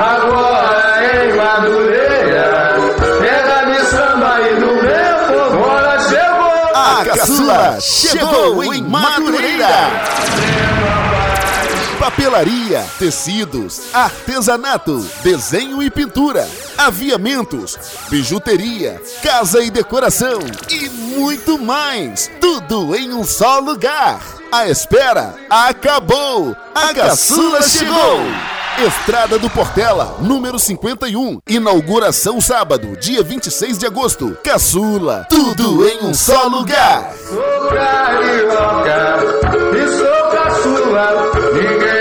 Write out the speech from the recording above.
Agora em Madureira, pega de samba e do meu fogora chegou. A caçula chegou em Madureira. Papelaria, tecidos, artesanato, desenho e pintura, aviamentos, bijuteria, casa e decoração e muito mais. Tudo em um só lugar. A espera acabou. A, caçula, caçula chegou. chegou. Estrada do Portela, número 51. Inauguração sábado, dia 26 de agosto. Caçula, tudo em um só lugar. Sou carioca e sou caçula, ninguém